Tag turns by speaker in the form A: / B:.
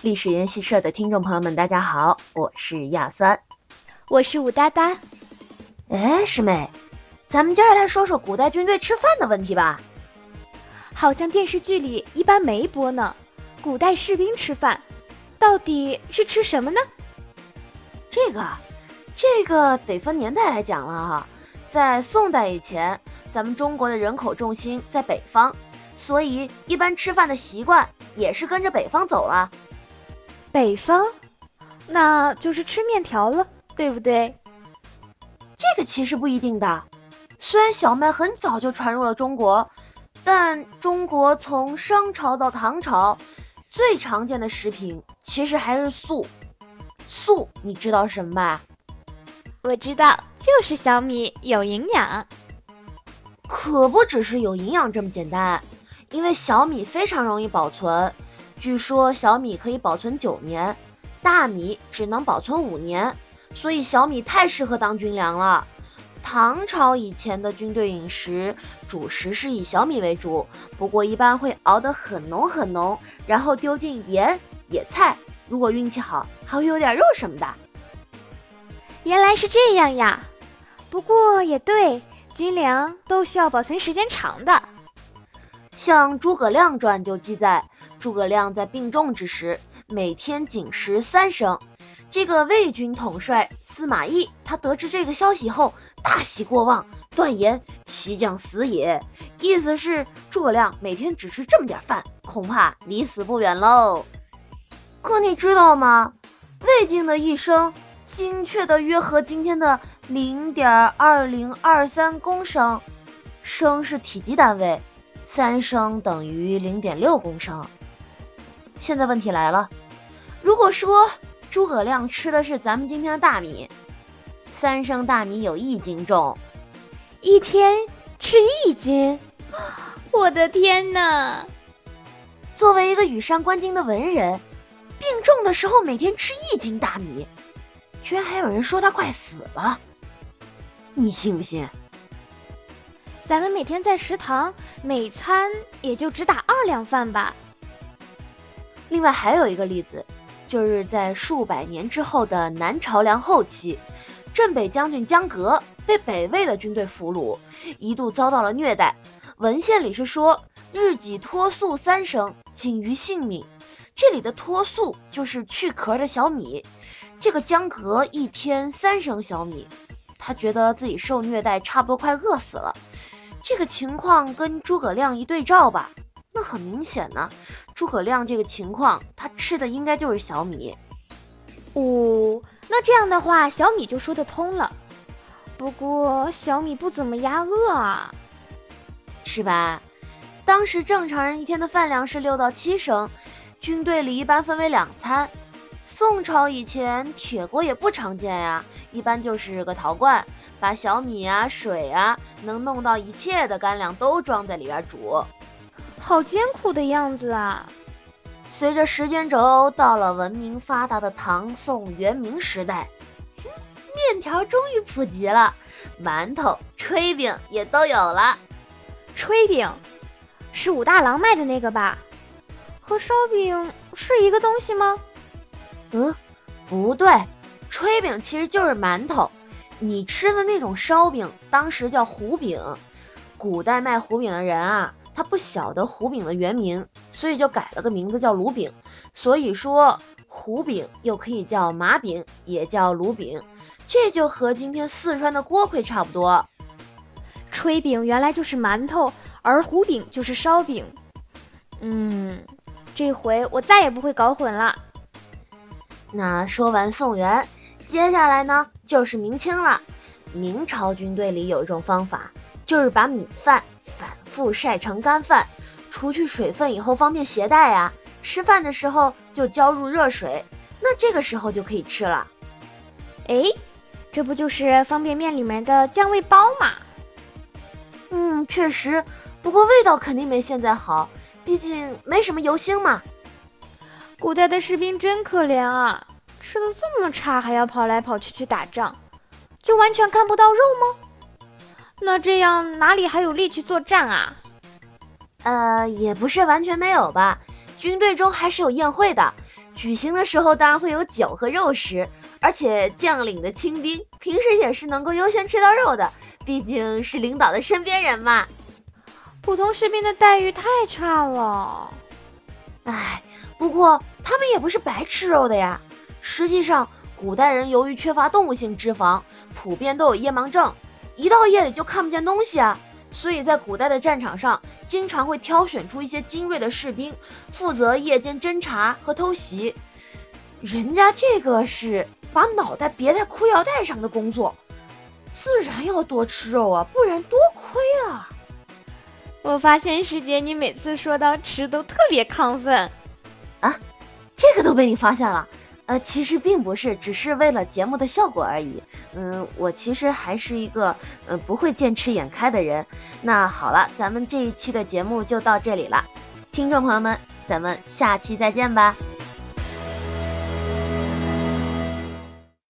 A: 历史研习社的听众朋友们，大家好，我是亚三，
B: 我是武哒哒。
A: 哎，师妹，咱们接下来说说古代军队吃饭的问题吧。
B: 好像电视剧里一般没播呢。古代士兵吃饭，到底是吃什么呢？
A: 这个，这个得分年代来讲了哈。在宋代以前，咱们中国的人口重心在北方，所以一般吃饭的习惯也是跟着北方走了。
B: 北方，那就是吃面条了，对不对？
A: 这个其实不一定的。虽然小麦很早就传入了中国，但中国从商朝到唐朝，最常见的食品其实还是粟。粟，你知道什么吧？
B: 我知道，就是小米，有营养。
A: 可不只是有营养这么简单，因为小米非常容易保存。据说小米可以保存九年，大米只能保存五年，所以小米太适合当军粮了。唐朝以前的军队饮食主食是以小米为主，不过一般会熬得很浓很浓，然后丢进盐、野菜，如果运气好，还会有点肉什么的。
B: 原来是这样呀，不过也对，军粮都需要保存时间长的。
A: 像《诸葛亮传》就记载。诸葛亮在病重之时，每天仅食三升。这个魏军统帅司马懿，他得知这个消息后，大喜过望，断言其将死也。意思是诸葛亮每天只吃这么点饭，恐怕离死不远喽。可你知道吗？魏晋的一升，精确的约合今天的零点二零二三公升，升是体积单位，三升等于零点六公升。现在问题来了，如果说诸葛亮吃的是咱们今天的大米，三升大米有一斤重，
B: 一天吃一斤，我的天哪！
A: 作为一个羽扇纶巾的文人，病重的时候每天吃一斤大米，居然还有人说他快死了，你信不信？
B: 咱们每天在食堂每餐也就只打二两饭吧。
A: 另外还有一个例子，就是在数百年之后的南朝梁后期，镇北将军江革被北魏的军队俘虏，一度遭到了虐待。文献里是说，日己脱粟三升，仅于性命。这里的脱粟就是去壳的小米。这个江革一天三升小米，他觉得自己受虐待，差不多快饿死了。这个情况跟诸葛亮一对照吧。那很明显呢，诸葛亮这个情况，他吃的应该就是小米。
B: 哦，那这样的话，小米就说得通了。不过小米不怎么压饿啊，
A: 是吧？当时正常人一天的饭量是六到七升，军队里一般分为两餐。宋朝以前铁锅也不常见呀，一般就是个陶罐，把小米啊、水啊，能弄到一切的干粮都装在里边煮。
B: 好艰苦的样子啊！
A: 随着时间轴到了文明发达的唐宋元明时代，面条终于普及了，馒头、炊饼也都有了。
B: 炊饼是武大郎卖的那个吧？和烧饼是一个东西吗？
A: 嗯，不对，炊饼其实就是馒头，你吃的那种烧饼当时叫糊饼。古代卖糊饼的人啊。他不晓得胡饼的原名，所以就改了个名字叫炉饼。所以说胡饼又可以叫麻饼，也叫炉饼，这就和今天四川的锅盔差不多。
B: 炊饼原来就是馒头，而胡饼就是烧饼。嗯，这回我再也不会搞混了。
A: 那说完宋元，接下来呢就是明清了。明朝军队里有一种方法，就是把米饭反。复晒成干饭，除去水分以后方便携带呀。吃饭的时候就浇入热水，那这个时候就可以吃了。
B: 哎，这不就是方便面里面的酱味包吗？
A: 嗯，确实，不过味道肯定没现在好，毕竟没什么油星嘛。
B: 古代的士兵真可怜啊，吃的这么差，还要跑来跑去去打仗，就完全看不到肉吗？那这样哪里还有力气作战啊？
A: 呃，也不是完全没有吧。军队中还是有宴会的，举行的时候当然会有酒和肉食，而且将领的亲兵平时也是能够优先吃到肉的，毕竟是领导的身边人嘛。
B: 普通士兵的待遇太差了，
A: 唉，不过他们也不是白吃肉的呀。实际上，古代人由于缺乏动物性脂肪，普遍都有夜盲症，一到夜里就看不见东西啊。所以在古代的战场上，经常会挑选出一些精锐的士兵，负责夜间侦查和偷袭。人家这个是把脑袋别在裤腰带上的工作，自然要多吃肉啊，不然多亏啊。
B: 我发现师姐你每次说到吃都特别亢奋
A: 啊，这个都被你发现了。呃，其实并不是，只是为了节目的效果而已。嗯，我其实还是一个嗯不会见吃眼开的人。那好了，咱们这一期的节目就到这里了，听众朋友们，咱们下期再见吧。